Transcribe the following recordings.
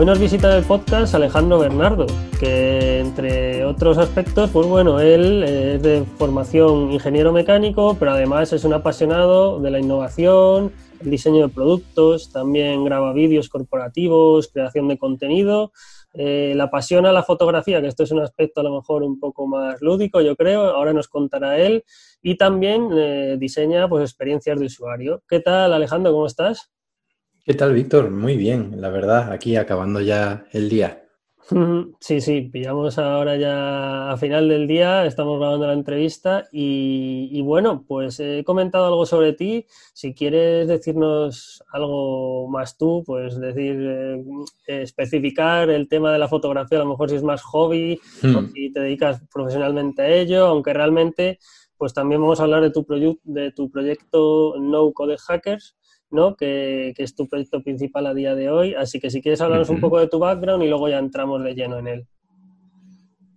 Hoy nos visita el podcast Alejandro Bernardo, que entre otros aspectos, pues bueno, él es de formación ingeniero mecánico, pero además es un apasionado de la innovación, el diseño de productos, también graba vídeos corporativos, creación de contenido. Eh, le apasiona la fotografía, que esto es un aspecto a lo mejor un poco más lúdico, yo creo, ahora nos contará él, y también eh, diseña pues, experiencias de usuario. ¿Qué tal, Alejandro? ¿Cómo estás? ¿Qué tal, Víctor? Muy bien, la verdad, aquí acabando ya el día. Sí, sí, pillamos ahora ya a final del día, estamos grabando la entrevista y, bueno, pues he comentado algo sobre ti. Si quieres decirnos algo más tú, pues decir, eh, especificar el tema de la fotografía, a lo mejor si es más hobby o hmm. si te dedicas profesionalmente a ello, aunque realmente pues también vamos a hablar de tu, de tu proyecto No Code Hackers, ¿no? Que, es tu proyecto principal a día de hoy. Así que si quieres hablarnos un poco de tu background y luego ya entramos de lleno en él.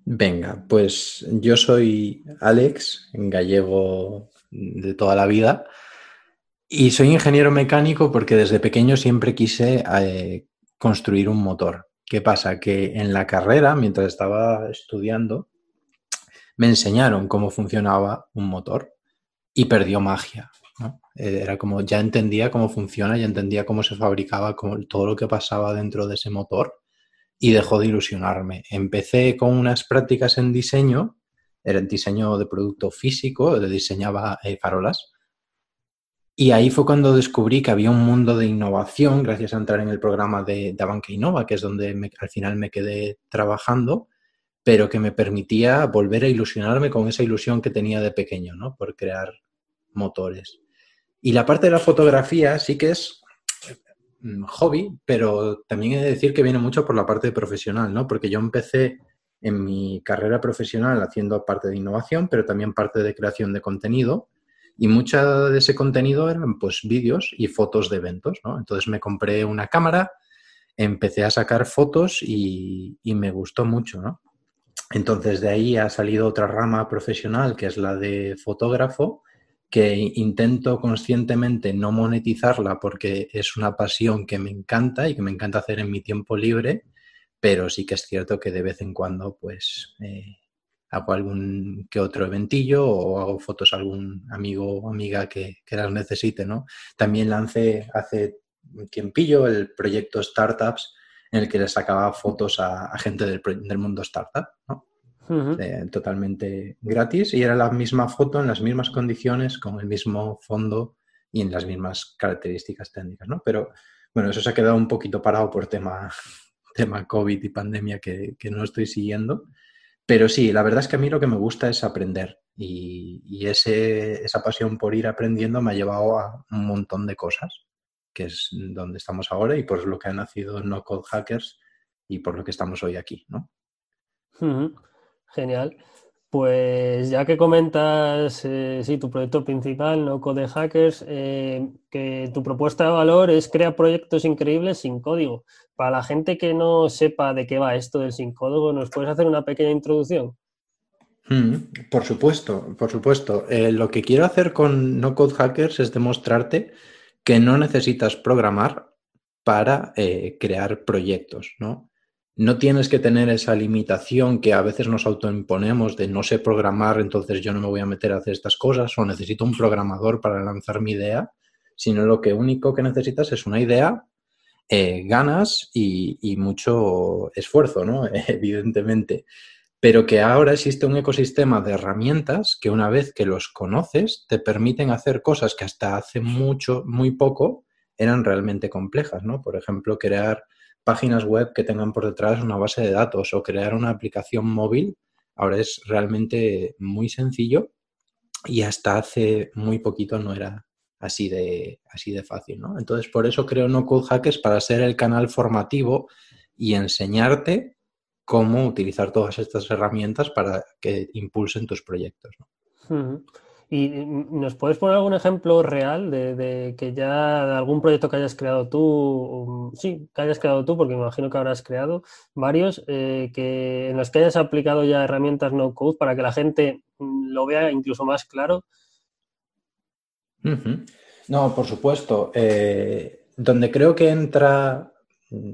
Venga, pues yo soy Alex, gallego de toda la vida, y soy ingeniero mecánico porque desde pequeño siempre quise eh, construir un motor. ¿Qué pasa? Que en la carrera, mientras estaba estudiando, me enseñaron cómo funcionaba un motor y perdió magia. Eh, era como, ya entendía cómo funciona, ya entendía cómo se fabricaba, todo lo que pasaba dentro de ese motor y dejó de ilusionarme. Empecé con unas prácticas en diseño, era el diseño de producto físico, diseñaba eh, farolas. Y ahí fue cuando descubrí que había un mundo de innovación, gracias a entrar en el programa de, de Banca Innova, que es donde al final me quedé trabajando, pero que me permitía volver a ilusionarme con esa ilusión que tenía de pequeño, ¿no? Por crear motores. Y la parte de la fotografía sí que es mm, hobby, pero también he de decir que viene mucho por la parte profesional, ¿no? Porque yo empecé en mi carrera profesional haciendo parte de innovación, pero también parte de creación de contenido. Y mucha de ese contenido eran pues vídeos y fotos de eventos, ¿no? Entonces me compré una cámara, empecé a sacar fotos y, y me gustó mucho, ¿no? Entonces de ahí ha salido otra rama profesional que es la de fotógrafo que intento conscientemente no monetizarla porque es una pasión que me encanta y que me encanta hacer en mi tiempo libre, pero sí que es cierto que de vez en cuando pues eh, hago algún que otro eventillo o hago fotos a algún amigo o amiga que, las necesite, ¿no? También lancé hace tiempillo el proyecto Startups en el que le sacaba fotos a, gente del, del mundo startup, ¿no? Eh, totalmente gratis y era la misma foto en las mismas condiciones, con el mismo fondo y en las mismas características técnicas, ¿no? Pero bueno, eso se ha quedado un poquito parado por tema, tema COVID y pandemia que, no estoy siguiendo. Pero sí, la verdad es que a mí lo que me gusta es aprender y, ese, esa pasión por ir aprendiendo me ha llevado a un montón de cosas, que es donde estamos ahora y por lo que ha nacido No Code Hackers y por lo que estamos hoy aquí, ¿no? Genial. Pues ya que comentas, eh, sí, tu proyecto principal, no Code Hackers, eh, que tu propuesta de valor es crear proyectos increíbles sin código. Para la gente que no sepa de qué va esto del sin código, ¿nos puedes hacer una pequeña introducción? Mm, por supuesto, por supuesto. Eh, lo que quiero hacer con No Code Hackers es demostrarte que no necesitas programar para crear proyectos, ¿no? No tienes que tener esa limitación que a veces nos autoimponemos de no sé programar, entonces yo no me voy a meter a hacer estas cosas o necesito un programador para lanzar mi idea, sino lo que único que necesitas es una idea, eh, ganas y, mucho esfuerzo, ¿no? Evidentemente. Pero que ahora existe un ecosistema de herramientas que una vez que los conoces te permiten hacer cosas que hasta hace mucho, muy poco eran realmente complejas, ¿no? Por ejemplo, crear páginas web que tengan por detrás una base de datos o crear una aplicación móvil, ahora es realmente muy sencillo y hasta hace muy poquito no era así de, así de fácil. ¿no? Entonces, por eso creo No Code Hackers para ser el canal formativo y enseñarte cómo utilizar todas estas herramientas para que impulsen tus proyectos. ¿Y nos puedes poner algún ejemplo real de, que ya algún proyecto que hayas creado tú, sí, que hayas creado tú, porque me imagino que habrás creado varios, eh, que en los que hayas aplicado ya herramientas no code para que la gente mm, lo vea incluso más claro? No, por supuesto. Eh, donde creo que entra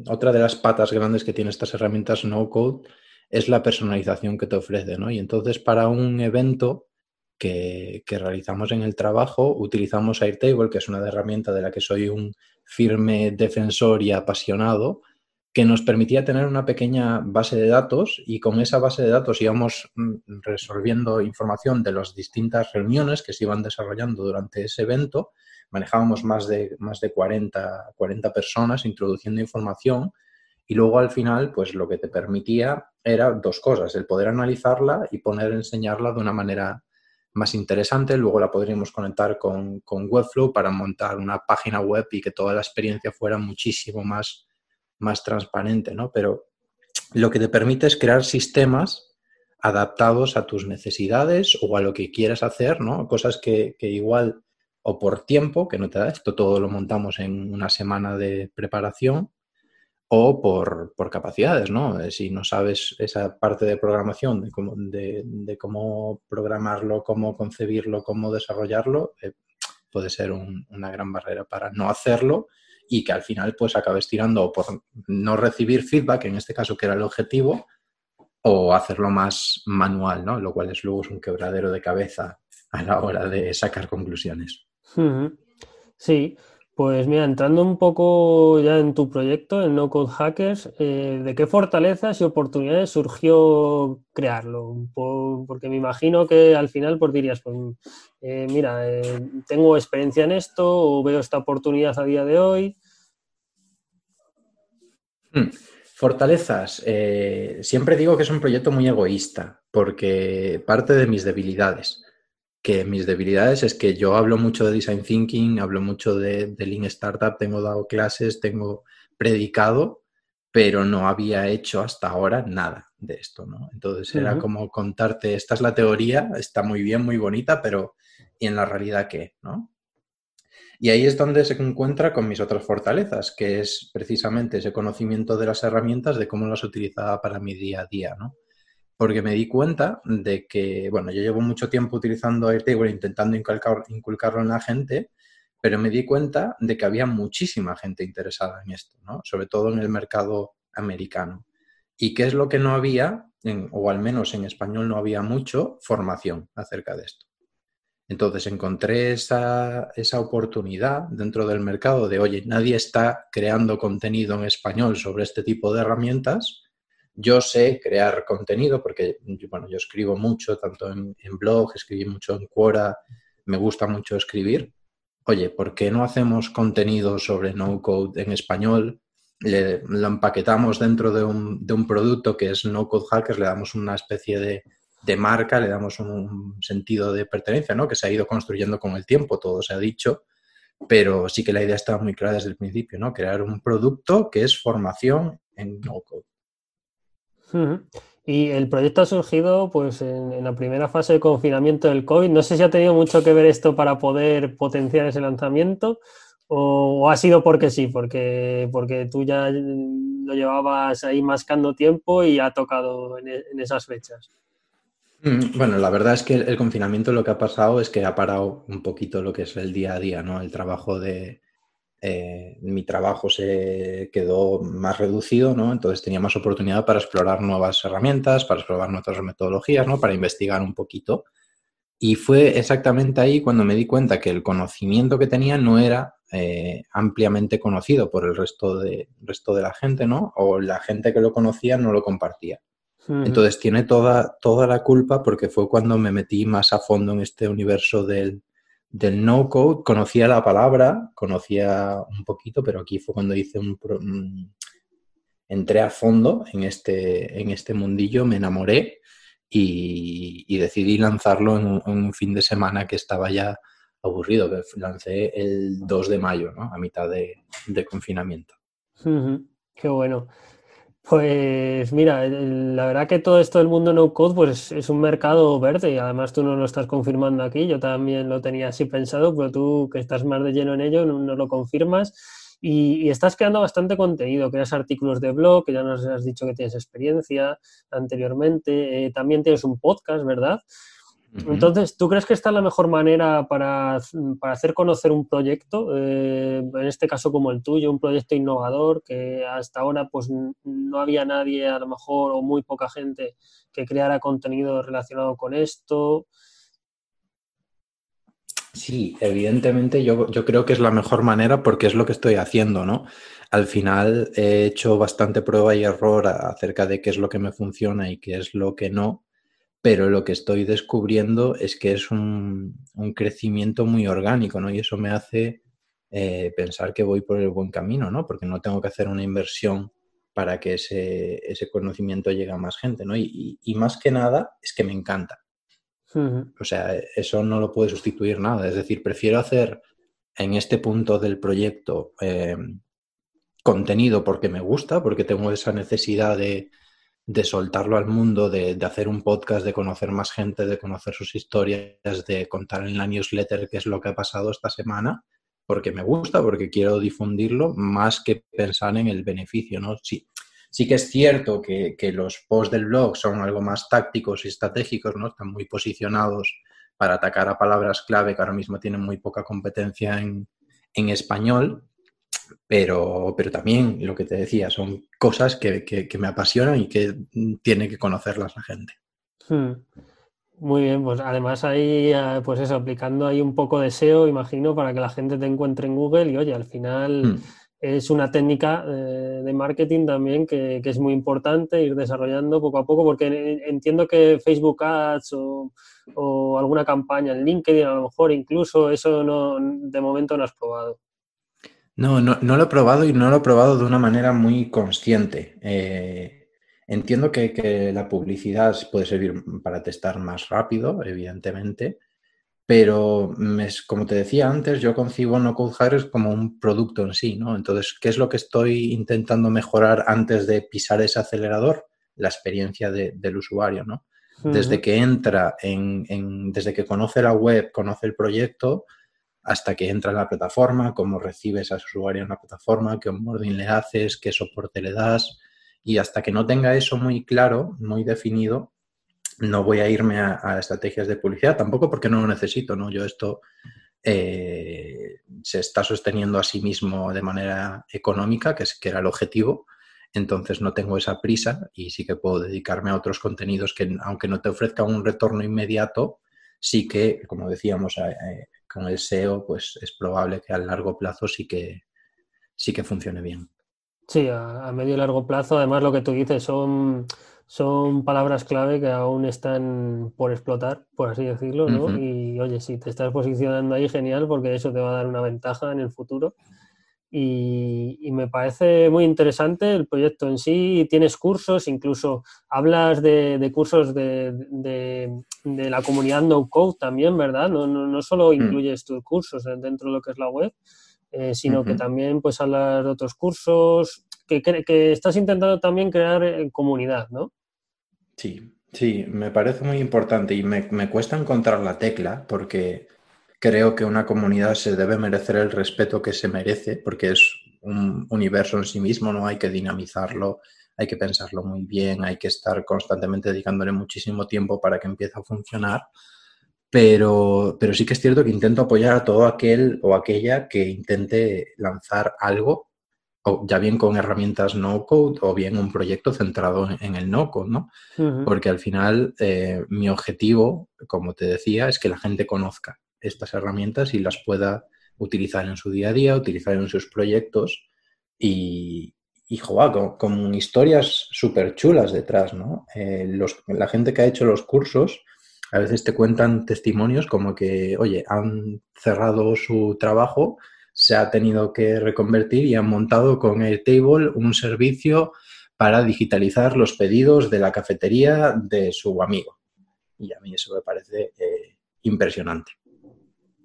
otra de las patas grandes que tiene estas herramientas no code es la personalización que te ofrece, ¿no? Y entonces para un evento que, realizamos en el trabajo utilizamos Airtable, que es una herramienta de la que soy un firme defensor y apasionado, que nos permitía tener una pequeña base de datos y con esa base de datos íbamos mm, resolviendo información de las distintas reuniones que se iban desarrollando durante ese evento. Manejábamos más de, más de 40, 40 personas introduciendo información y luego al final, pues lo que te permitía era dos cosas, el poder analizarla y poner enseñarla de una manera más interesante. Luego la podríamos conectar con, con Webflow para montar una página web y que toda la experiencia fuera muchísimo más, más transparente, ¿no? Pero lo que te permite es crear sistemas adaptados a tus necesidades o a lo que quieras hacer, ¿no? Cosas que, que igual o por tiempo, que no te da esto, todo lo montamos en una semana de preparación, o por, por, capacidades, ¿no? Eh, si no sabes esa parte de programación, de cómo, de, cómo programarlo, cómo concebirlo, cómo desarrollarlo, eh, puede ser una gran barrera para no hacerlo y que al final pues acabes tirando por no recibir feedback, en este caso que era el objetivo, o hacerlo más manual, ¿no? Lo cual es luego un quebradero de cabeza a la hora de sacar conclusiones. Sí, pues mira, entrando un poco ya en tu proyecto, en No Code Hackers, eh, ¿de qué fortalezas y oportunidades surgió crearlo? porque me imagino que al final pues dirías, pues eh, mira, eh, tengo experiencia en esto o veo esta oportunidad a día de hoy. Hmm. Fortalezas. siempre digo que es un proyecto muy egoísta porque parte de mis debilidades que mis debilidades es que yo hablo mucho de design thinking, hablo mucho de, de Lean Startup, tengo dado clases, tengo predicado, pero no había hecho hasta ahora nada de esto, ¿no? Entonces era como contarte, esta es la teoría, está muy bien, muy bonita, pero ¿y en la realidad qué, no? Y ahí es donde se encuentra con mis otras fortalezas, que es precisamente ese conocimiento de las herramientas, de cómo las utilizaba para mi día a día, ¿no? Porque me di cuenta de que, bueno, yo llevo mucho tiempo utilizando Airtable intentando inculcarlo en la gente, pero me di cuenta de que había muchísima gente interesada en esto, ¿no? Sobre todo en el mercado americano. ¿Y qué es lo que no había, o al menos en español no había mucho, formación acerca de esto? Entonces encontré esa, esa, oportunidad dentro del mercado de, oye, nadie está creando contenido en español sobre este tipo de herramientas, yo sé crear contenido porque, bueno, yo escribo mucho, tanto en, blog, escribí mucho en Quora, me gusta mucho escribir. Oye, ¿por qué no hacemos contenido sobre no code en español? Le, lo empaquetamos dentro de un, de un, producto que es No Code Hackers, le damos una especie de, de marca, le damos un, sentido de pertenencia, ¿no? Que se ha ido construyendo con el tiempo, todo se ha dicho, pero sí que la idea estaba muy clara desde el principio, ¿no? Crear un producto que es formación en Y el proyecto ha surgido pues en, la primera fase de confinamiento del COVID. No sé si ha tenido mucho que ver esto para poder potenciar ese lanzamiento o, ha sido porque sí, porque, porque tú ya lo llevabas ahí mascando tiempo y ha tocado en, en esas fechas. Mm, bueno, la verdad es que el, confinamiento lo que ha pasado es que ha parado un poquito lo que es el día a día, ¿no? El trabajo de, eh, mi trabajo se quedó más reducido, ¿no? Entonces tenía más oportunidad para explorar nuevas herramientas, para explorar nuevas metodologías, ¿no? Para investigar un poquito. Y fue exactamente ahí cuando me di cuenta que el conocimiento que tenía no era eh, ampliamente conocido por el resto de, resto de la gente, ¿no? O la gente que lo conocía no lo compartía. Entonces tiene toda, toda la culpa porque fue cuando me metí más a fondo en este universo del, del no code conocía la palabra, conocía un poquito, pero aquí fue cuando hice un, entré a fondo en este, en este mundillo, me enamoré y, decidí lanzarlo en un, fin de semana que estaba ya aburrido, que lancé el 2 de mayo, ¿no? a mitad de, confinamiento. Qué bueno. Pues mira, la verdad que todo esto del mundo no code pues es un mercado verde y además tú no lo estás confirmando aquí, yo también lo tenía así pensado, pero tú que estás más de lleno en ello no, lo confirmas. Y, estás creando bastante contenido, creas artículos de blog, que ya nos has dicho que tienes experiencia anteriormente, eh, también tienes un podcast, ¿verdad? Entonces, ¿tú crees que esta es la mejor manera para, hacer conocer un proyecto? Eh, en este caso como el tuyo, un proyecto innovador que hasta ahora pues no había nadie a lo mejor o muy poca gente que creara contenido relacionado con esto. Sí, evidentemente yo, yo creo que es la mejor manera porque es lo que estoy haciendo, ¿no? Al final he hecho bastante prueba y error acerca de qué es lo que me funciona y qué es lo que no pero lo que estoy descubriendo es que es un, crecimiento muy orgánico, ¿no? Y eso me hace eh, pensar que voy por el buen camino, ¿no? Porque no tengo que hacer una inversión para que ese, ese conocimiento llegue a más gente, ¿no? Y, más que nada es que me encanta. O sea, eso no lo puede sustituir nada. Es decir, prefiero hacer en este punto del proyecto eh, contenido porque me gusta, porque tengo esa necesidad de, de soltarlo al mundo, de, hacer un podcast, de conocer más gente, de conocer sus historias, de contar en la newsletter qué es lo que ha pasado esta semana, porque me gusta, porque quiero difundirlo, más que pensar en el beneficio, ¿no? Sí, sí que es cierto que, los posts del blog son algo más tácticos y estratégicos, ¿no? Están muy posicionados para atacar a palabras clave que ahora mismo tienen muy poca competencia en, en español, pero, pero también lo que te decía, son cosas que, me apasionan y que tiene que conocerlas la gente. Hmm. Muy bien, pues además ahí, eh, pues eso, aplicando ahí un poco de SEO, imagino, para que la gente te encuentre en Google y oye, al final hmm. es una técnica eh, de marketing también que, es muy importante ir desarrollando poco a poco, porque entiendo que Facebook Ads o, o alguna campaña en LinkedIn, a lo mejor incluso eso no, de momento no has probado. No, no, no, lo he probado y no lo he probado de una manera muy consciente. Eh, entiendo que, la publicidad puede servir para testar más rápido, evidentemente, pero como te decía antes, yo concibo No Code Hires como un producto en sí, ¿no? Entonces, ¿qué es lo que estoy intentando mejorar antes de pisar ese acelerador? La experiencia del usuario, ¿no? Desde que entra en, desde que conoce la web, conoce el proyecto, hasta que entra en la plataforma, cómo recibes a su usuario en la plataforma, qué onboarding le haces, qué soporte le das. Y hasta que no tenga eso muy claro, muy definido, no voy a irme a, estrategias de publicidad, tampoco porque no lo necesito, ¿no? Yo esto eh, se está sosteniendo a sí mismo de manera económica, que, es, que era el objetivo, entonces no tengo esa prisa y sí que puedo dedicarme a otros contenidos que, aunque no te ofrezca un retorno inmediato, sí que, como decíamos, eh, con el SEO, pues es probable que a largo plazo sí que, sí que funcione bien. Sí, a, medio y largo plazo, además lo que tú dices son, son palabras clave que aún están por explotar, por así decirlo, ¿no? Y oye, si te estás posicionando ahí, genial, porque eso te va a dar una ventaja en el futuro. Y, me parece muy interesante el proyecto en sí. Tienes cursos, incluso hablas de, cursos de, la comunidad No Code también, ¿verdad? No, no, solo mm. incluyes tus cursos dentro de lo que es la web, eh, sino que también pues hablas de otros cursos, que, que estás intentando también crear eh, comunidad, ¿no? Sí, sí, me parece muy importante y me, me cuesta encontrar la tecla porque creo que una comunidad se debe merecer el respeto que se merece, porque es un universo en sí mismo, no hay que dinamizarlo, hay que pensarlo muy bien, hay que estar constantemente dedicándole muchísimo tiempo para que empiece a funcionar. Pero, pero sí que es cierto que intento apoyar a todo aquel o aquella que intente lanzar algo, o ya bien con herramientas no code o bien un proyecto centrado en, el no code, ¿no? Porque al final eh, mi objetivo, como te decía, es que la gente conozca estas herramientas y las pueda utilizar en su día a día, utilizar en sus proyectos y, y con, historias súper chulas detrás, ¿no? Eh, la gente que ha hecho los cursos a veces te cuentan testimonios como que, oye, han cerrado su trabajo, se ha tenido que reconvertir y han montado con Airtable un servicio para digitalizar los pedidos de la cafetería de su amigo. Y a mí eso me parece eh, impresionante.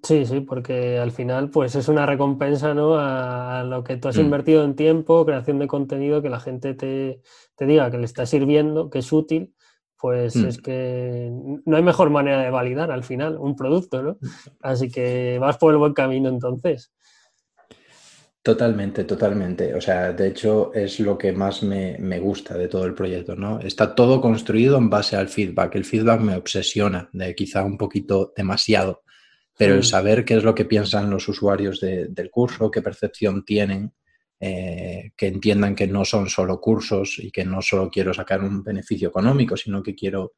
Sí, sí, porque al final pues es una recompensa ¿no? a, lo que tú has mm. invertido en tiempo, creación de contenido, que la gente te, diga que le está sirviendo, que es útil, pues mm. es que no hay mejor manera de validar al final un producto, ¿no? Así que vas por el buen camino entonces. Totalmente, totalmente. O sea, de hecho es lo que más me, gusta de todo el proyecto, ¿no? Está todo construido en base al feedback. El feedback me obsesiona, de quizá un poquito demasiado, pero el mm. saber qué es lo que piensan los usuarios del curso, qué percepción tienen, eh, que entiendan que no son solo cursos y que no solo quiero sacar un beneficio económico, sino que quiero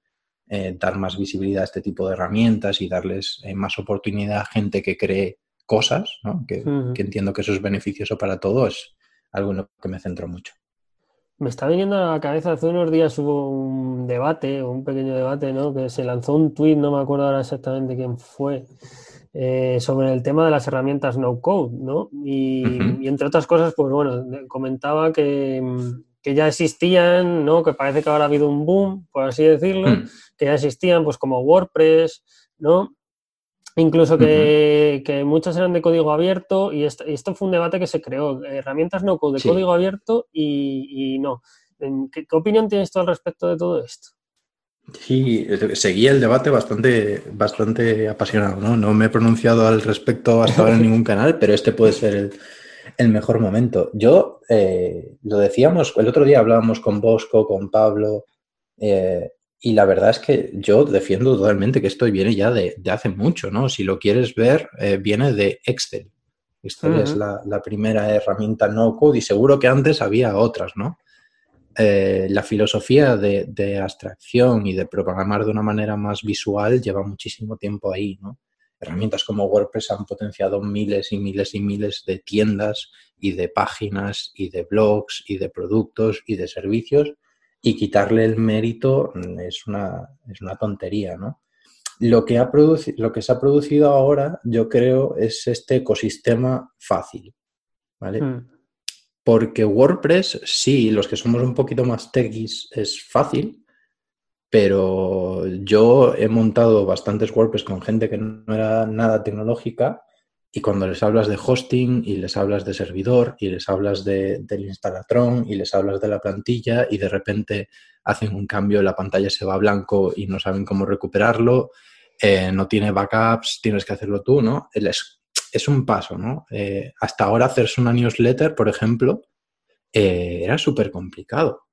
eh, dar más visibilidad a este tipo de herramientas y darles eh, más oportunidad a gente que cree cosas, que, entiendo que eso es beneficioso para todos, algo en lo que me centro mucho. Me está viniendo a la cabeza, hace unos días hubo un debate, un pequeño debate, ¿no? que se lanzó un tuit, no me acuerdo ahora exactamente quién fue, eh, sobre el tema de las herramientas no code, ¿no? Y, entre otras cosas, pues bueno, comentaba que, ya existían, ¿no? Que parece que ahora ha habido un boom, por así decirlo, hmm. que ya existían, pues como WordPress, ¿no? Incluso que, muchas eran de código abierto y esto, fue un debate que se creó, herramientas no de código abierto y, no. ¿Qué, opinión tienes tú al respecto de todo esto? Sí, seguía el debate bastante, bastante apasionado, ¿no? No me he pronunciado al respecto hasta ahora en ningún canal, pero este puede ser el, mejor momento. Yo, eh, lo decíamos, el otro día hablábamos con Bosco, con Pablo, eh, y la verdad es que yo defiendo totalmente que esto viene ya de, hace mucho, ¿no? Si lo quieres ver, eh, viene de Excel. Excel es la, primera herramienta no code y seguro que antes había otras, ¿no? Eh, la filosofía de, abstracción y de programar de una manera más visual lleva muchísimo tiempo ahí, ¿no? Herramientas como WordPress han potenciado miles y miles y miles de tiendas y de páginas y de blogs y de productos y de servicios y quitarle el mérito mm, es una, es una tontería, ¿no? Lo que, ha lo que se ha producido ahora, yo creo, es este ecosistema fácil, ¿vale? Hmm. Porque WordPress, sí, los que somos un poquito más techies, es fácil, pero yo he montado bastantes WordPress con gente que no era nada tecnológica y cuando les hablas de hosting y les hablas de servidor y les hablas de, del instalatron y les hablas de la plantilla y de repente hacen un cambio, la pantalla se va a blanco y no saben cómo recuperarlo, eh, no tiene backups, tienes que hacerlo tú, ¿no? Es, es un paso, ¿no? Eh, hasta ahora hacerse una newsletter, por ejemplo, eh, era súper complicado.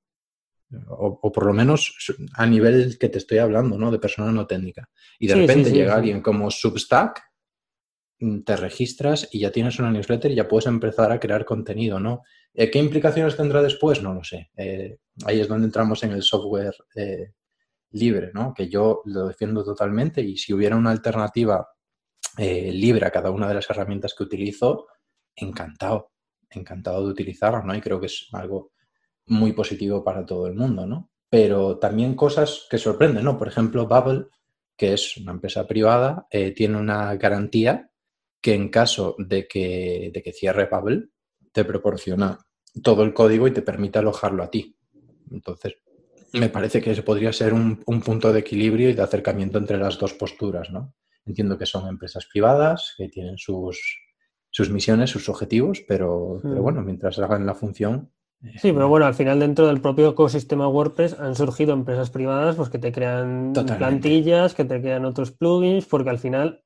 O, por lo menos a nivel que te estoy hablando, ¿no? De persona no técnica. Y de repente llega alguien como Substack te registras y ya tienes una newsletter y ya puedes empezar a crear contenido, ¿no? Eh, ¿Qué implicaciones tendrá después? No lo sé. Eh, ahí es donde entramos en el software eh, libre, ¿no? Que yo lo defiendo totalmente y si hubiera una alternativa libre a cada una de las herramientas que utilizo, encantado, encantado de utilizarlas, ¿no? Y creo que es algo muy positivo para todo el mundo, ¿no? Pero también cosas que sorprenden, ¿no? Por ejemplo, Bubble, que es una empresa privada, tiene una garantía que en caso de que, de que cierre Bubble, te proporciona todo el código y te permite alojarlo a ti. Entonces, me parece que ese podría ser un, punto de equilibrio y de acercamiento entre las dos posturas, ¿no? Entiendo que son empresas privadas, que tienen sus, sus misiones, sus objetivos, pero, pero, mm. bueno, mientras hagan la función. Sí, pero bueno, al final dentro del propio ecosistema WordPress han surgido empresas privadas pues, que te crean plantillas, que te crean otros plugins, porque al final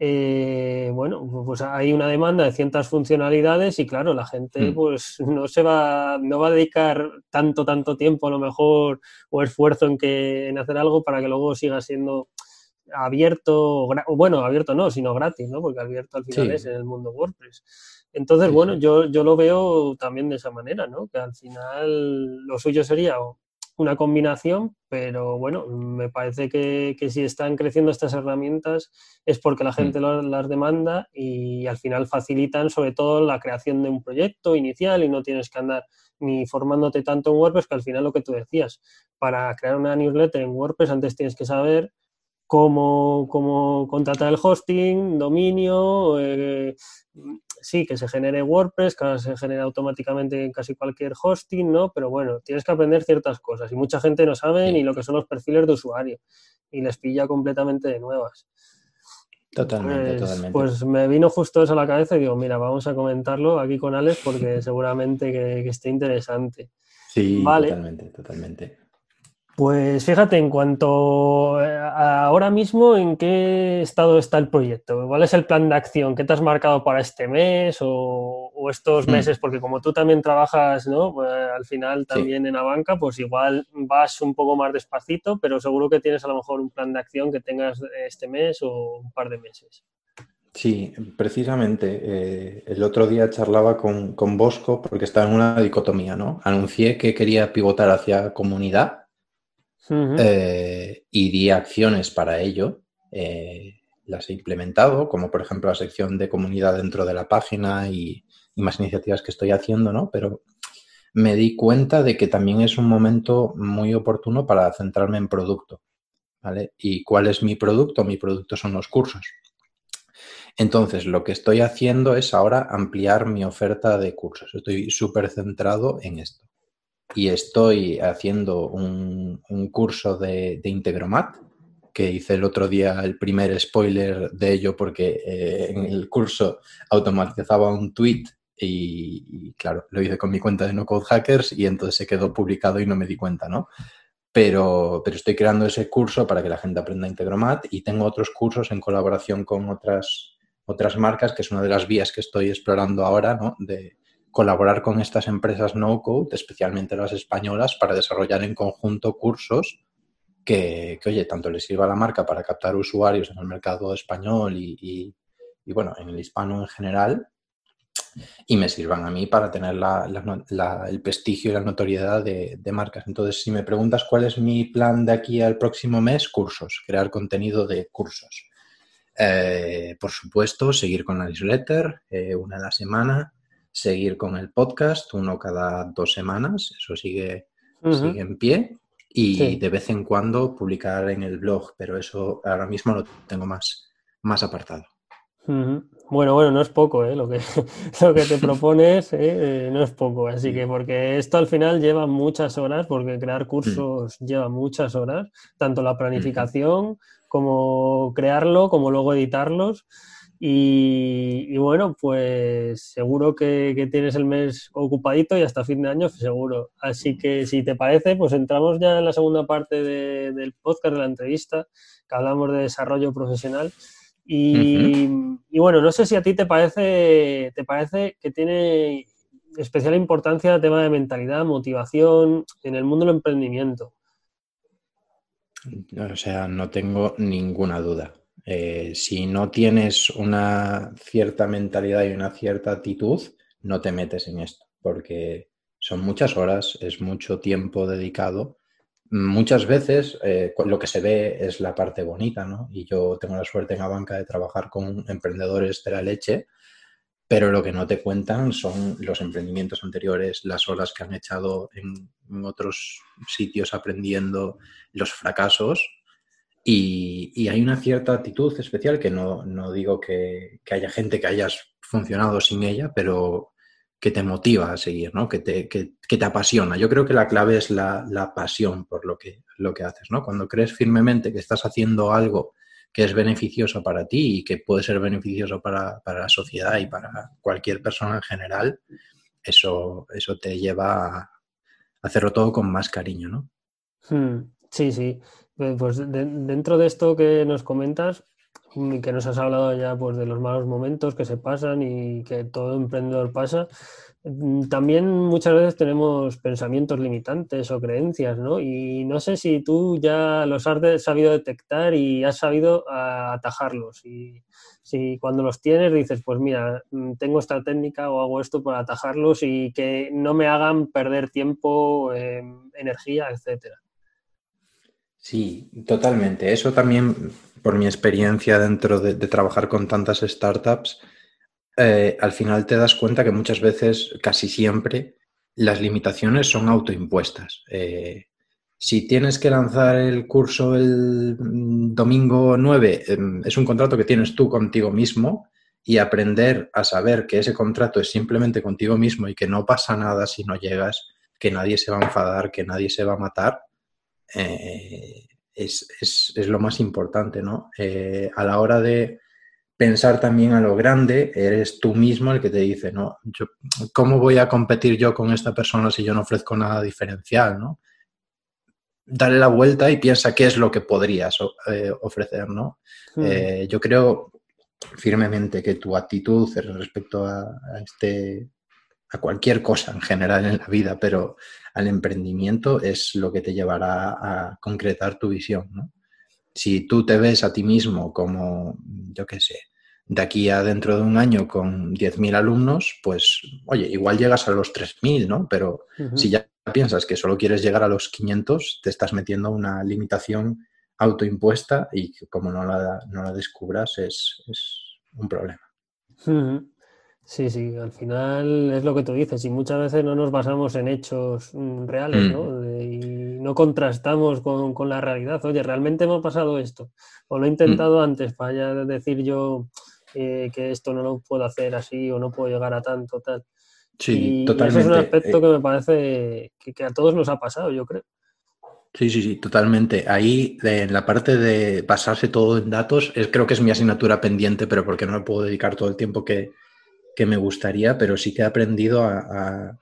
eh, bueno, pues hay una demanda de ciertas funcionalidades y claro, la gente mm. pues no se va, no va a dedicar tanto, tanto tiempo a lo mejor o esfuerzo en que en hacer algo para que luego siga siendo abierto, o bueno, abierto no, sino gratis, ¿no? Porque abierto al final es en el mundo WordPress. Entonces, bueno, Yo, yo lo veo también de esa manera, ¿no? Que al final lo suyo sería una combinación, pero bueno, me parece que, si están creciendo estas herramientas es porque la gente mm. las demanda y al final facilitan sobre todo la creación de un proyecto inicial y no tienes que andar ni formándote tanto en WordPress que al final lo que tú decías, para crear una newsletter en WordPress antes tienes que saber cómo, cómo contratar el hosting, dominio, eh, sí, que se genere WordPress, que se genera automáticamente en casi cualquier hosting, ¿no? Pero bueno, tienes que aprender ciertas cosas y mucha gente no sabe ni lo que son los perfiles de usuario y les pilla completamente de nuevas. Totalmente, pues, totalmente. Pues me vino justo eso a la cabeza y digo, mira, vamos a comentarlo aquí con Alex porque seguramente que, que esté interesante. Sí, totalmente, totalmente. Pues fíjate, en cuanto eh, a ahora mismo, ¿en qué estado está el proyecto? ¿Cuál es el plan de acción? ¿Qué te has marcado para este mes? ¿O, o, estos mm. meses, porque como tú también trabajas, ¿no? Pues, al final también en la banca, pues igual vas un poco más despacito, pero seguro que tienes a lo mejor un plan de acción que tengas este mes o un par de meses. Sí, precisamente. Eh, el otro día charlaba con, Bosco porque estaba en una dicotomía, ¿no? Anuncié que quería pivotar hacia comunidad eh, y di acciones para ello. Eh, las he implementado, como por ejemplo la sección de comunidad dentro de la página y, más iniciativas que estoy haciendo, ¿no? Pero me di cuenta de que también es un momento muy oportuno para centrarme en producto, ¿vale? ¿Y cuál es mi producto? Mi producto son los cursos. Entonces, lo que estoy haciendo es ahora ampliar mi oferta de cursos. Estoy súper centrado en esto. Y estoy haciendo un, curso de, de, Integromat, que hice el otro día el primer spoiler de ello porque eh, en el curso automatizaba un tweet y, claro, lo hice con mi cuenta de No Code Hackers y entonces se quedó publicado y no me di cuenta, ¿no? Pero, pero estoy creando ese curso para que la gente aprenda Integromat y tengo otros cursos en colaboración con otras otras marcas, que es una de las vías que estoy explorando ahora, ¿no? Colaborar con estas empresas no-code, especialmente las españolas, para desarrollar en conjunto cursos que, oye, tanto les sirva a la marca para captar usuarios en el mercado español y, bueno, en el hispano en general, y me sirvan a mí para tener el prestigio y la notoriedad de, de, marcas. Entonces, si me preguntas cuál es mi plan de aquí al próximo mes, cursos, crear contenido de cursos. Eh, por supuesto, seguir con la newsletter, eh, una a la semana, seguir con el podcast, uno cada dos semanas, eso sigue, sigue en pie, y de vez en cuando publicar en el blog, pero eso ahora mismo lo tengo más, más apartado. Bueno, bueno, no es poco, ¿eh? lo, que, lo que te propones ¿eh? no es poco, así que porque esto al final lleva muchas horas, porque crear mm. cursos lleva muchas horas, tanto la planificación como crearlo, como luego editarlos. Y, bueno, pues seguro que, tienes el mes ocupadito y hasta fin de año seguro. Así que si te parece, pues entramos ya en la segunda parte del podcast, de la entrevista, que hablamos de desarrollo profesional. Y, y, bueno, no sé si a ti te parece, te parece que tiene especial importancia el tema de mentalidad, motivación en el mundo del emprendimiento. O sea, no tengo ninguna duda. Eh, si no tienes una cierta mentalidad y una cierta actitud, no te metes en esto, porque son muchas horas, es mucho tiempo dedicado. Muchas veces eh, lo que se ve es la parte bonita, ¿no? Y yo tengo la suerte en la banca de trabajar con emprendedores de la leche pero lo que no te cuentan son los emprendimientos anteriores, las horas que han echado en, otros sitios aprendiendo, los fracasos. Y, hay una cierta actitud especial que no, digo que, haya gente que hayas funcionado sin ella, pero que te motiva a seguir, ¿no? que, te, que, te apasiona. Yo creo que la clave es la, la pasión por lo que, lo que haces. ¿no? Cuando crees firmemente que estás haciendo algo que es beneficioso para ti y que puede ser beneficioso para, la sociedad y para cualquier persona en general, eso, eso te lleva a hacerlo todo con más cariño, ¿no? Hmm, sí, sí. Eh, pues dentro de esto que nos comentas, que nos has hablado ya pues, de los malos momentos que se pasan y que todo emprendedor pasa, Mm, también muchas veces tenemos pensamientos limitantes o creencias, ¿no? Y no sé si tú ya los has sabido detectar y has sabido atajarlos. Y si cuando los tienes dices, pues mira, mm, tengo esta técnica o hago esto para atajarlos y que no me hagan perder tiempo, em, energía, etcétera. Sí, totalmente. Eso también, por mi experiencia dentro de trabajar con tantas startups, eh, al final te das cuenta que muchas veces, casi siempre, las limitaciones son autoimpuestas. Eh, si tienes que lanzar el curso el mm, domingo 9, em, es un contrato que tienes tú contigo mismo y aprender a saber que ese contrato es simplemente contigo mismo y que no pasa nada si no llegas, que nadie se va a enfadar, que nadie se va a matar, eh, es, es, lo más importante, ¿no? a la hora de pensar también a lo grande, eres tú mismo el que te dice, no, yo, ¿cómo voy a competir yo con esta persona si yo no ofrezco nada diferencial, no? Dale la vuelta y piensa qué es lo que podrías eh, ofrecer, ¿no? Hmm. Eh, yo creo firmemente que tu actitud respecto a, este a cualquier cosa en general en la vida, pero al emprendimiento es lo que te llevará a concretar tu visión. ¿no? Si tú te ves a ti mismo como, yo qué sé, de aquí a dentro de un año con 10.000 alumnos, pues, oye, igual llegas a los 3.000, ¿no? Pero si ya piensas que solo quieres llegar a los 500, te estás metiendo una limitación autoimpuesta y como no la, no la descubras es, un problema. Sí, sí, al final es lo que tú dices y muchas veces no nos basamos en hechos mm, reales, ¿no? Mm. y no contrastamos con, la realidad. Oye, ¿realmente me ha pasado esto? O lo he intentado mm. antes para ya decir yo eh, que esto no lo puedo hacer así o no puedo llegar a tanto, tal. Sí, totalmente. eso es un aspecto eh, que me parece que, a todos nos ha pasado, yo creo. Sí, sí, sí, totalmente. Ahí, en la parte de basarse todo en datos, es, creo que es mi asignatura pendiente, pero porque no me puedo dedicar todo el tiempo que, que me gustaría, pero sí que he aprendido a,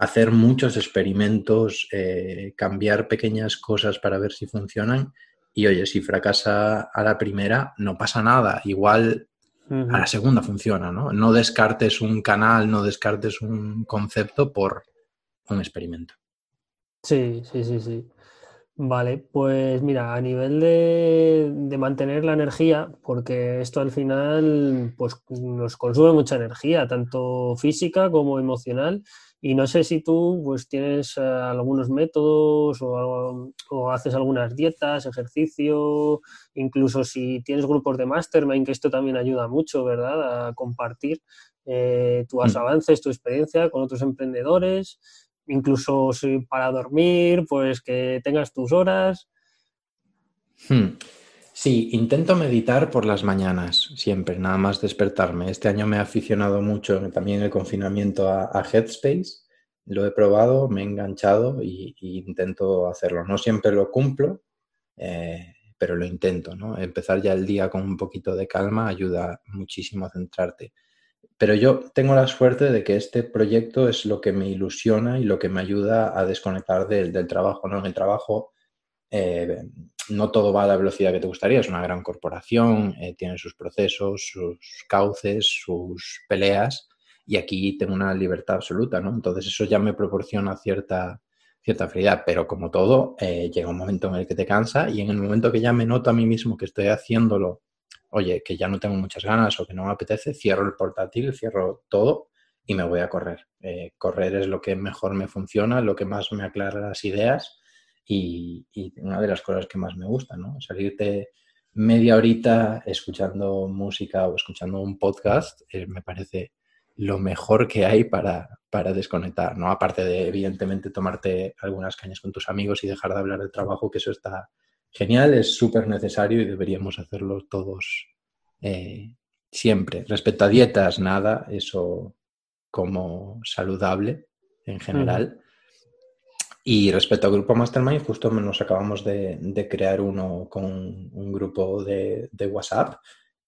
hacer muchos experimentos, eh, cambiar pequeñas cosas para ver si funcionan. Y oye, si fracasa a la primera, no pasa nada. Igual a la segunda funciona, ¿no? No descartes un canal, no descartes un concepto por un experimento. Sí, sí, sí, sí. Vale, pues mira, a nivel de, mantener la energía, porque esto al final pues, nos consume mucha energía, tanto física como emocional, y no sé si tú pues, tienes eh, algunos métodos o, o, haces algunas dietas, ejercicio, incluso si tienes grupos de mastermind, que esto también ayuda mucho, ¿verdad? A compartir eh, tus mm. avances, tu experiencia con otros emprendedores incluso para dormir, pues que tengas tus horas. Hmm. Sí, intento meditar por las mañanas, siempre, nada más despertarme. Este año me he aficionado mucho también el confinamiento a, Headspace. Lo he probado, me he enganchado y, intento hacerlo. No siempre lo cumplo, eh, pero lo intento. ¿no? Empezar ya el día con un poquito de calma ayuda muchísimo a centrarte. Pero yo tengo la suerte de que este proyecto es lo que me ilusiona y lo que me ayuda a desconectar del, trabajo. ¿no? En el trabajo eh, no todo va a la velocidad que te gustaría, es una gran corporación, eh, tiene sus procesos, sus cauces, sus peleas y aquí tengo una libertad absoluta, ¿no? Entonces eso ya me proporciona cierta, cierta felicidad, pero como todo, eh, llega un momento en el que te cansa y en el momento que ya me noto a mí mismo que estoy haciéndolo oye, que ya no tengo muchas ganas o que no me apetece, cierro el portátil, cierro todo y me voy a correr. Eh, correr es lo que mejor me funciona, lo que más me aclara las ideas y, una de las cosas que más me gusta, ¿no? Salirte media horita escuchando música o escuchando un podcast eh, me parece lo mejor que hay para, para desconectar, ¿no? Aparte de, evidentemente, tomarte algunas cañas con tus amigos y dejar de hablar de trabajo, que eso está genial, es súper necesario y deberíamos hacerlo todos eh, siempre. Respecto a dietas, nada, eso como saludable en general. Y respecto al grupo Mastermind, justo nos acabamos de, crear uno con un grupo de, de, WhatsApp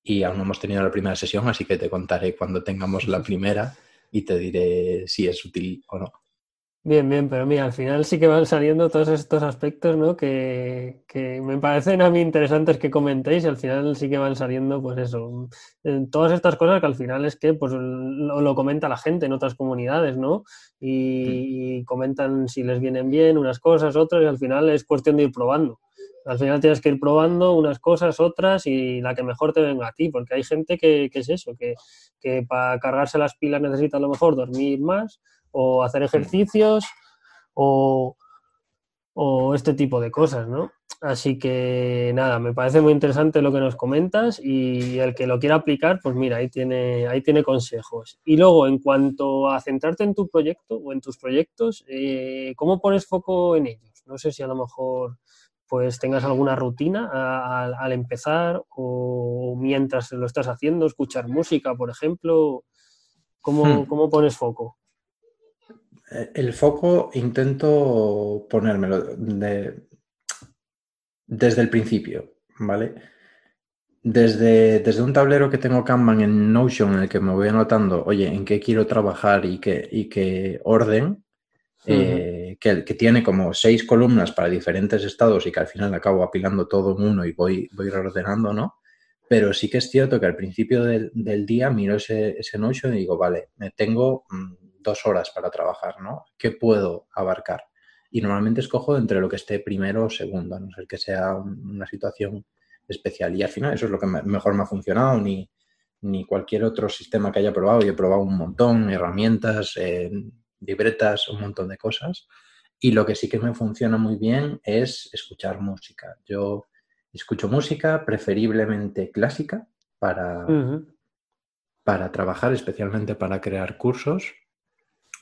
y aún no hemos tenido la primera sesión, así que te contaré cuando tengamos la primera y te diré si es útil o no. Bien, bien, pero mira, al final sí que van saliendo todos estos aspectos, ¿no? Que, me parecen a mí interesantes que comentéis y al final sí que van saliendo, pues eso, todas estas cosas que al final es que pues lo, comenta la gente en otras comunidades, ¿no? Y, y, comentan si les vienen bien unas cosas, otras y al final es cuestión de ir probando. Al final tienes que ir probando unas cosas, otras y la que mejor te venga a ti, porque hay gente que, que es eso, que, que para cargarse las pilas necesita a lo mejor dormir más o hacer ejercicios o, este tipo de cosas, ¿no? Así que nada, me parece muy interesante lo que nos comentas y el que lo quiera aplicar, pues mira, ahí tiene, ahí tiene consejos. Y luego, en cuanto a centrarte en tu proyecto o en tus proyectos, eh, ¿cómo pones foco en ellos? No sé si a lo mejor pues tengas alguna rutina al empezar o mientras lo estás haciendo, escuchar música, por ejemplo. ¿Cómo, hmm. ¿cómo pones foco? El foco intento ponérmelo desde el principio, ¿vale? Desde, desde, un tablero que tengo Kanban en Notion en el que me voy anotando, oye, en qué quiero trabajar y qué, y qué orden, eh, que, que, tiene como seis columnas para diferentes estados y que al final acabo apilando todo en uno y voy, voy reordenando, ¿no? pero sí que es cierto que al principio del, día miro ese, ese Notion y digo, vale, tengo mm, dos horas para trabajar, ¿no? ¿Qué puedo abarcar? Y normalmente escojo entre lo que esté primero o segundo, a no ser que sea una situación especial. Y al final eso es lo que mejor me ha funcionado, ni, ni cualquier otro sistema que haya probado. Yo he probado un montón, herramientas, eh, libretas, un montón de cosas. Y lo que sí que me funciona muy bien es escuchar música. Yo escucho música, preferiblemente clásica, para, para trabajar, especialmente para crear cursos.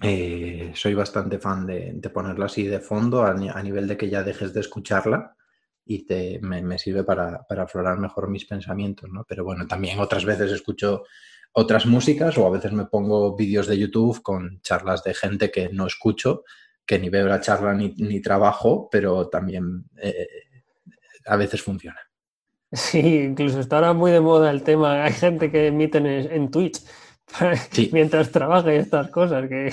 Eh, soy bastante fan de, ponerla así de fondo a, nivel de que ya dejes de escucharla y te, me, sirve para, para, aflorar mejor mis pensamientos, ¿no? Pero bueno, también otras veces escucho otras músicas o a veces me pongo vídeos de YouTube con charlas de gente que no escucho, que ni veo la charla ni, ni trabajo, pero también eh, a veces funciona. Sí, incluso está ahora muy de moda el tema. Hay gente que emiten en, Twitch mientras trabaja y estas cosas, que,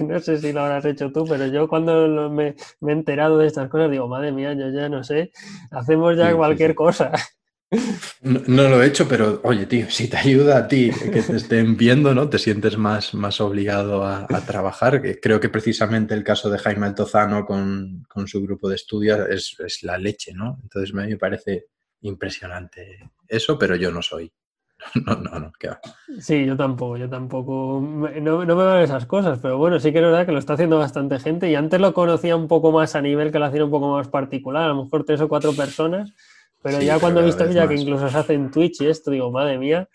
no sé si lo habrás hecho tú, pero yo cuando me, he enterado de estas cosas digo, madre mía, yo ya no sé, hacemos ya cualquier cosa. No, lo he hecho, pero oye, tío, si te ayuda a ti que te estén viendo, ¿no? Te sientes más, más obligado a, trabajar. Creo que precisamente el caso de Jaime Altozano con, con su grupo de estudios es, es, la leche, ¿no? Entonces me parece impresionante eso, pero yo no soy. No, no, no, ¿qué va? Sí, yo tampoco, yo tampoco. No, no me van esas cosas, pero bueno, sí que es verdad que lo está haciendo bastante gente y antes lo conocía un poco más a nivel que lo hacía un poco más particular, a lo mejor tres o cuatro personas pero ya cuando he visto ya que incluso se hace en Twitch y esto, digo, madre mía.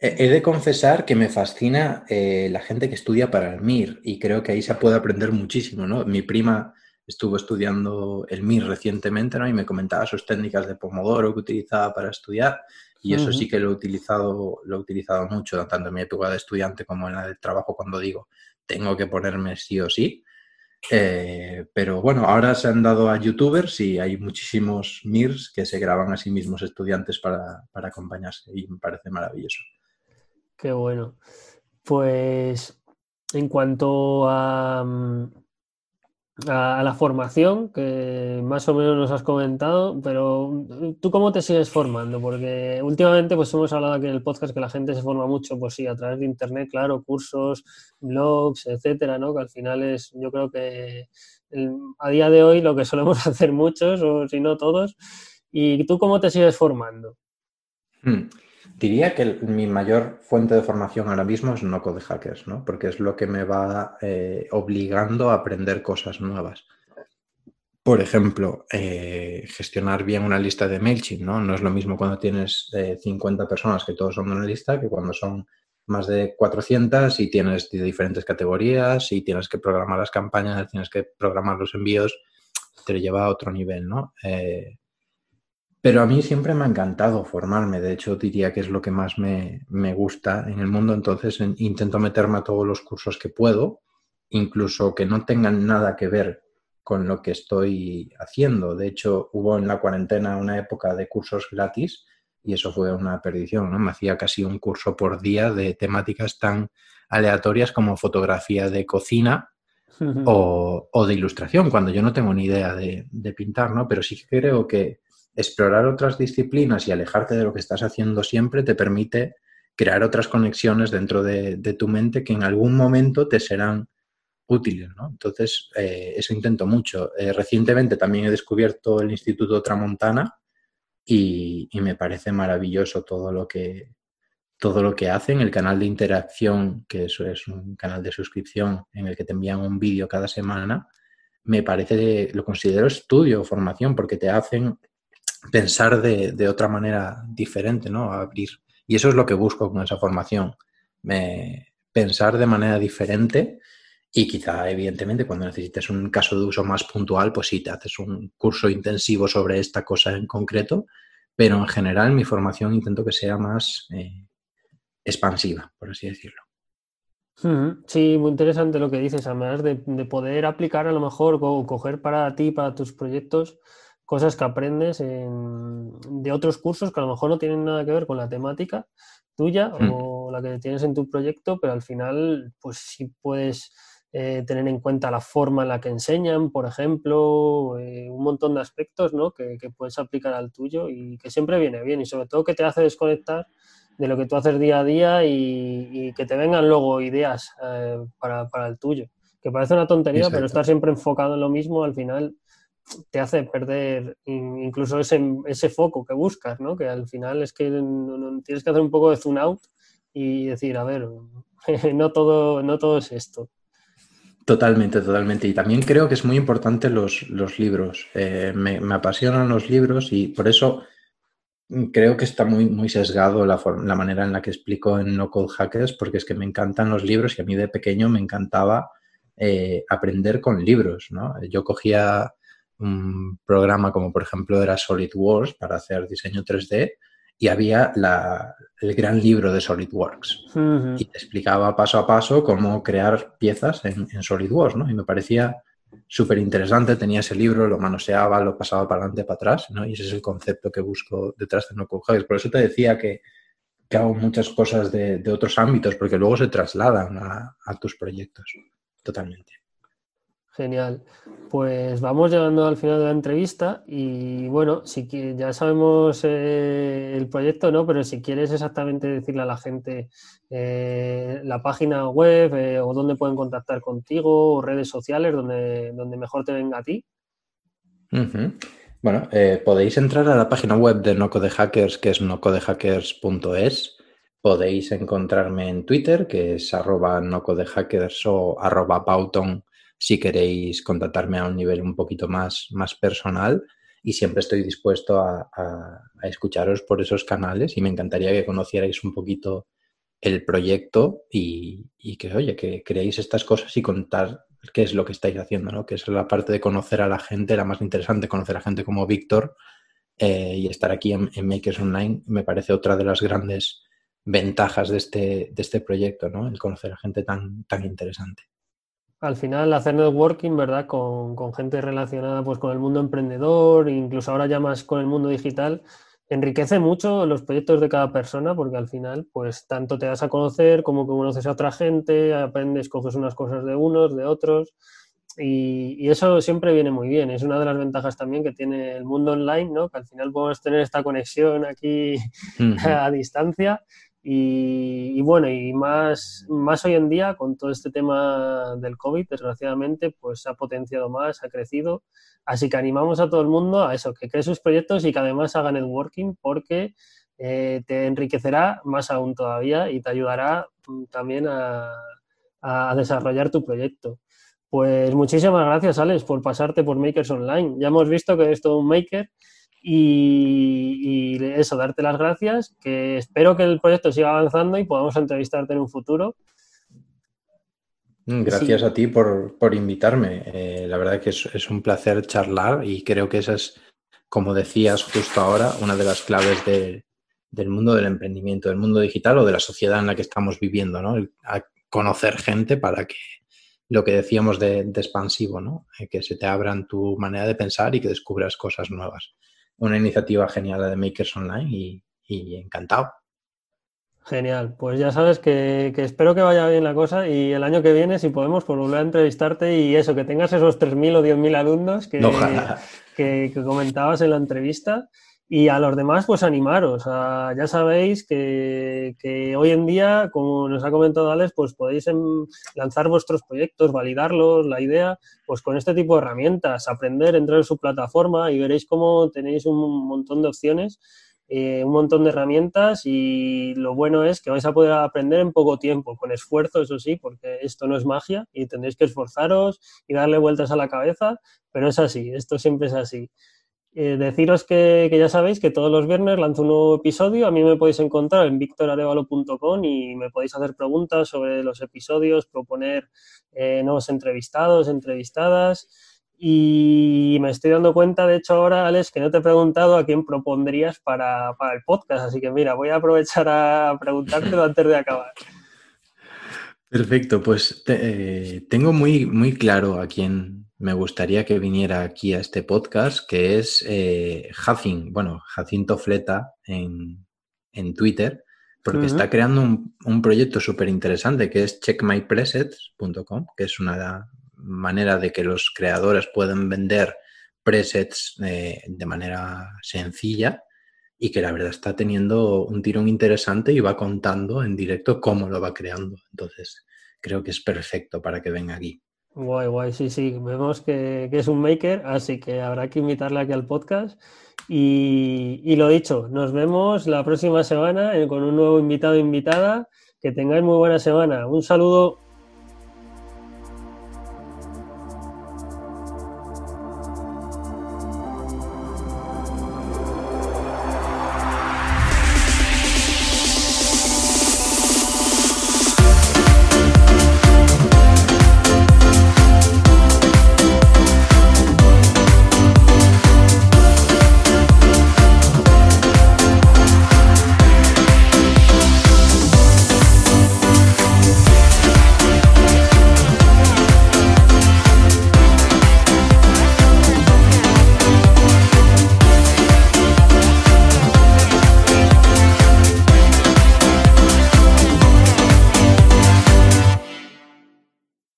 He de confesar que me fascina eh, la gente que estudia para el MIR y creo que ahí se puede aprender muchísimo, ¿no? Mi prima estuvo estudiando el MIR recientemente, ¿no? Y me comentaba sus técnicas de Pomodoro que utilizaba para estudiar y eso sí que lo he utilizado, lo he utilizado mucho, tanto en mi época de estudiante como en la de trabajo cuando digo, tengo que ponerme sí o sí. Eh, pero bueno, ahora se han dado a youtubers y hay muchísimos MIRS que se graban a sí mismos estudiantes para, acompañarse y me parece maravilloso. Qué bueno. Pues en cuanto a, mm, a, la formación, que más o menos nos has comentado, pero ¿tú cómo te sigues formando? Porque últimamente pues hemos hablado aquí en el podcast que la gente se forma mucho, pues sí, a través de internet, claro, cursos, blogs, etcétera, ¿no? Que al final es, yo creo que a día de hoy lo que solemos hacer muchos, o si no todos. ¿Y tú cómo te sigues formando? Hmm. Diría que mi mayor fuente de formación ahora mismo es no code hackers, ¿no? Porque es lo que me va eh, obligando a aprender cosas nuevas. Por ejemplo, eh, gestionar bien una lista de MailChimp, ¿no? No es lo mismo cuando tienes 50 eh, personas que todos son de una lista que cuando son más de 400 y tienes de diferentes categorías y tienes que programar las campañas, tienes que programar los envíos, te lo lleva a otro nivel, ¿no? Pero a mí siempre me ha encantado formarme, de hecho diría que es lo que más me, gusta en el mundo, entonces intento meterme a todos los cursos que puedo, incluso que no tengan nada que ver con lo que estoy haciendo. De hecho, hubo en la cuarentena una época de cursos gratis y eso fue una perdición, ¿no? Me hacía casi un curso por día de temáticas tan aleatorias como fotografía de cocina o, de ilustración, cuando yo no tengo ni idea de, de pintar, ¿no? Pero sí que creo que explorar otras disciplinas y alejarte de lo que estás haciendo siempre te permite crear otras conexiones dentro de, tu mente que en algún momento te serán útiles. Entonces, eh, eso intento mucho. Eh, recientemente también he descubierto el Instituto Tramontana y, y, me parece maravilloso todo lo que todo lo que hacen, el canal de interacción, que eso es un canal de suscripción en el que te envían un vídeo cada semana, me parece, lo considero estudio o formación, porque te hacen pensar de, otra manera diferente, ¿no? Abrir. Y eso es lo que busco con esa formación. pensar de manera diferente y quizá, evidentemente, cuando necesites un caso de uso más puntual, pues sí, te haces un curso intensivo sobre esta cosa en concreto, pero en general mi formación intento que sea más eh, expansiva, por así decirlo. Sí, muy interesante lo que dices, además de, de poder aplicar a lo mejor o coger para ti, para tus proyectos, cosas que aprendes de otros cursos que a lo mejor no tienen nada que ver con la temática tuya hmm. o la que tienes en tu proyecto, pero al final, pues sí puedes eh, tener en cuenta la forma en la que enseñan, por ejemplo, eh, un montón de aspectos ¿no? que, puedes aplicar al tuyo y que siempre viene bien y sobre todo que te hace desconectar de lo que tú haces día a día y, que te vengan luego ideas eh, para, el tuyo. Que parece una tontería, pero estar siempre enfocado en lo mismo al final te hace perder incluso ese, ese foco que buscas, ¿no? Que al final es que tienes que hacer un poco de zoom out y decir, a ver, no todo, no todo es esto. Totalmente, totalmente. Y también creo que es muy importante los, los libros. Eh, me, apasionan los libros y por eso creo que está muy, muy sesgado la, la manera en la que explico en No Code Hackers, porque es que me encantan los libros y a mí de pequeño me encantaba eh, aprender con libros. ¿no? Yo cogía un programa como por ejemplo era SolidWorks para hacer diseño 3D y había el gran libro de SolidWorks y te explicaba paso a paso cómo crear piezas en, SolidWorks, ¿no? Y me parecía súper interesante, tenía ese libro, lo manoseaba, lo pasaba para adelante, para atrás, ¿no? Y ese es el concepto que busco detrás de No Code Por eso te decía que, hago muchas cosas de, otros ámbitos, porque luego se trasladan a tus proyectos, totalmente. Genial. Pues vamos llegando al final de la entrevista y bueno, si ya sabemos eh, el proyecto, ¿no? Pero si quieres exactamente decirle a la gente eh, la página web eh, o dónde pueden contactar contigo o redes sociales donde, donde mejor te venga a ti. Bueno, podéis entrar a la página web de Nocode Hackers, que es nocodehackers.es. Podéis encontrarme en Twitter, que es arroba nocodehackers o arroba pauton si queréis contactarme a un nivel un poquito más, más personal y siempre estoy dispuesto a, escucharos por esos canales y me encantaría que conocierais un poquito el proyecto y, que, oye, que creéis estas cosas y contar qué es lo que estáis haciendo, ¿no? Que es la parte de conocer a la gente, la más interesante, conocer a gente como Víctor eh, y estar aquí en, Makers Online me parece otra de las grandes ventajas de este, de este proyecto, ¿no? El conocer a gente tan, tan interesante al final hacer networking, ¿verdad? Con, gente relacionada pues con el mundo emprendedor, incluso ahora ya más con el mundo digital, enriquece mucho los proyectos de cada persona porque al final pues tanto te das a conocer como que conoces a otra gente, aprendes, coges unas cosas de unos, de otros y, eso siempre viene muy bien. Es una de las ventajas también que tiene el mundo online, ¿no? Que al final podemos tener esta conexión aquí a distancia y, bueno, y más, más hoy en día con todo este tema del COVID, desgraciadamente, pues ha potenciado más, ha crecido. Así que animamos a todo el mundo a eso, que cree sus proyectos y que además haga networking porque eh, te enriquecerá más aún todavía y te ayudará mm, también a, a desarrollar tu proyecto. Pues muchísimas gracias, Alex, por pasarte por Makers Online. Ya hemos visto que eres todo un maker y, eso, darte las gracias, que espero que el proyecto siga avanzando y podamos entrevistarte en un futuro. Mm, gracias a ti por, invitarme. Eh, la verdad que es, un placer charlar y creo que esa es, como decías justo ahora, una de las claves del mundo del emprendimiento, del mundo digital o de la sociedad en la que estamos viviendo, ¿no? a conocer gente para que lo que decíamos de, expansivo, ¿no? Eh, que se te abran tu manera de pensar y que descubras cosas nuevas una iniciativa genial de Makers Online y, encantado. Genial, pues ya sabes que, espero que vaya bien la cosa y el año que viene, si podemos, por volver a entrevistarte y eso, que tengas esos 3.000 o 10.000 alumnos que, que, comentabas en la entrevista. Y a los demás, pues animaros. ya sabéis que, hoy en día, como nos ha comentado Alex, pues podéis em, lanzar vuestros proyectos, validarlos, la idea, pues con este tipo de herramientas, aprender, entrar en su plataforma y veréis cómo tenéis un montón de opciones, eh, un montón de herramientas y lo bueno es que vais a poder aprender en poco tiempo, con esfuerzo, eso sí, porque esto no es magia y tendréis que esforzaros y darle vueltas a la cabeza, pero es así, esto siempre es así. Eh, deciros que, ya sabéis que todos los viernes lanzo un nuevo episodio. A mí me podéis encontrar en victorarevalo.com y me podéis hacer preguntas sobre los episodios, proponer eh, nuevos entrevistados, entrevistadas. Y me estoy dando cuenta, de hecho, ahora, Alex, que no te he preguntado a quién propondrías para, el podcast. Así que mira, voy a aprovechar a preguntarte antes de acabar. Perfecto, pues eh, tengo muy, muy claro a quién, me gustaría que viniera aquí a este podcast, que es eh, bueno, Jacinto Fleta en, Twitter. porque está creando un, proyecto súper interesante que es checkmypresets.com, que es una manera de que los creadores puedan vender presets eh, de manera sencilla y que la verdad está teniendo un tirón interesante y va contando en directo cómo lo va creando. Entonces, creo que es perfecto para que venga aquí. Guay, guay, sí, sí, vemos que, es un maker, así que habrá que invitarle aquí al podcast. Y, y lo dicho, nos vemos la próxima semana con un nuevo invitado invitada. Que tengáis muy buena semana. Un saludo.